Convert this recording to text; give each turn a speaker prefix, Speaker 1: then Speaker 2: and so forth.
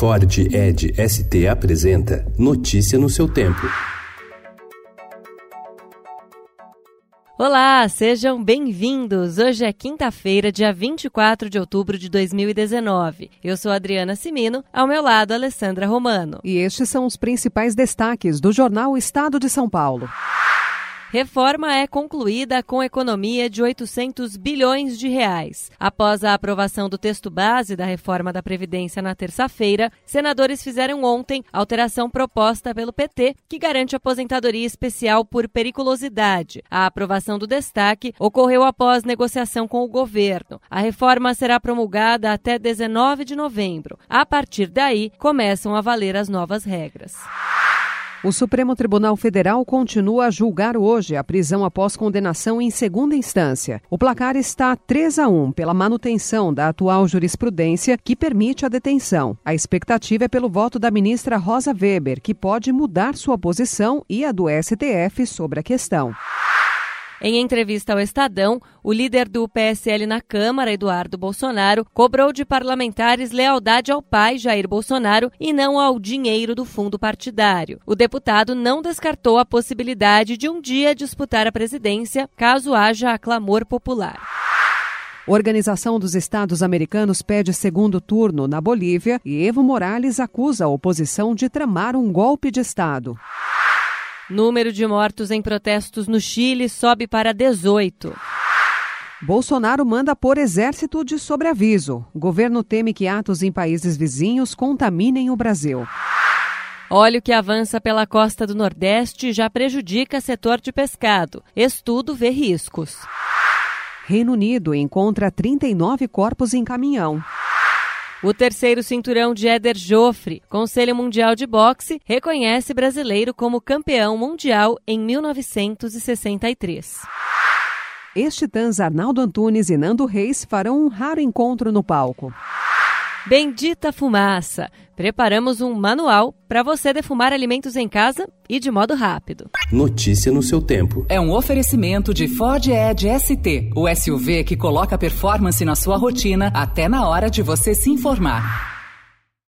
Speaker 1: Ford Ed ST apresenta Notícia no seu tempo.
Speaker 2: Olá, sejam bem-vindos. Hoje é quinta-feira, dia 24 de outubro de 2019. Eu sou Adriana Simino, ao meu lado, Alessandra Romano.
Speaker 3: E estes são os principais destaques do jornal Estado de São Paulo.
Speaker 2: Reforma é concluída com economia de 800 bilhões de reais. Após a aprovação do texto base da reforma da Previdência na terça-feira, senadores fizeram ontem alteração proposta pelo PT, que garante aposentadoria especial por periculosidade. A aprovação do destaque ocorreu após negociação com o governo. A reforma será promulgada até 19 de novembro. A partir daí, começam a valer as novas regras.
Speaker 3: O Supremo Tribunal Federal continua a julgar hoje a prisão após condenação em segunda instância. O placar está 3 a 1 pela manutenção da atual jurisprudência que permite a detenção. A expectativa é pelo voto da ministra Rosa Weber, que pode mudar sua posição e a do STF sobre a questão.
Speaker 2: Em entrevista ao Estadão, o líder do PSL na Câmara, Eduardo Bolsonaro, cobrou de parlamentares lealdade ao pai, Jair Bolsonaro, e não ao dinheiro do fundo partidário. O deputado não descartou a possibilidade de um dia disputar a presidência, caso haja aclamor popular.
Speaker 3: Organização dos Estados Americanos pede segundo turno na Bolívia e Evo Morales acusa a oposição de tramar um golpe de Estado.
Speaker 2: Número de mortos em protestos no Chile sobe para 18.
Speaker 3: Bolsonaro manda pôr exército de sobreaviso. Governo teme que atos em países vizinhos contaminem o Brasil.
Speaker 2: Óleo que avança pela costa do Nordeste já prejudica setor de pescado. Estudo vê riscos.
Speaker 3: Reino Unido encontra 39 corpos em caminhão.
Speaker 2: O terceiro cinturão de Éder Joffre, Conselho Mundial de Boxe, reconhece brasileiro como campeão mundial em 1963.
Speaker 3: Ex-titãs Arnaldo Antunes e Nando Reis farão um raro encontro no palco.
Speaker 2: Bendita Fumaça! Preparamos um manual para você defumar alimentos em casa e de modo rápido.
Speaker 1: Notícia no seu tempo.
Speaker 4: É um oferecimento de Ford Edge ST, o SUV que coloca performance na sua rotina até na hora de você se informar.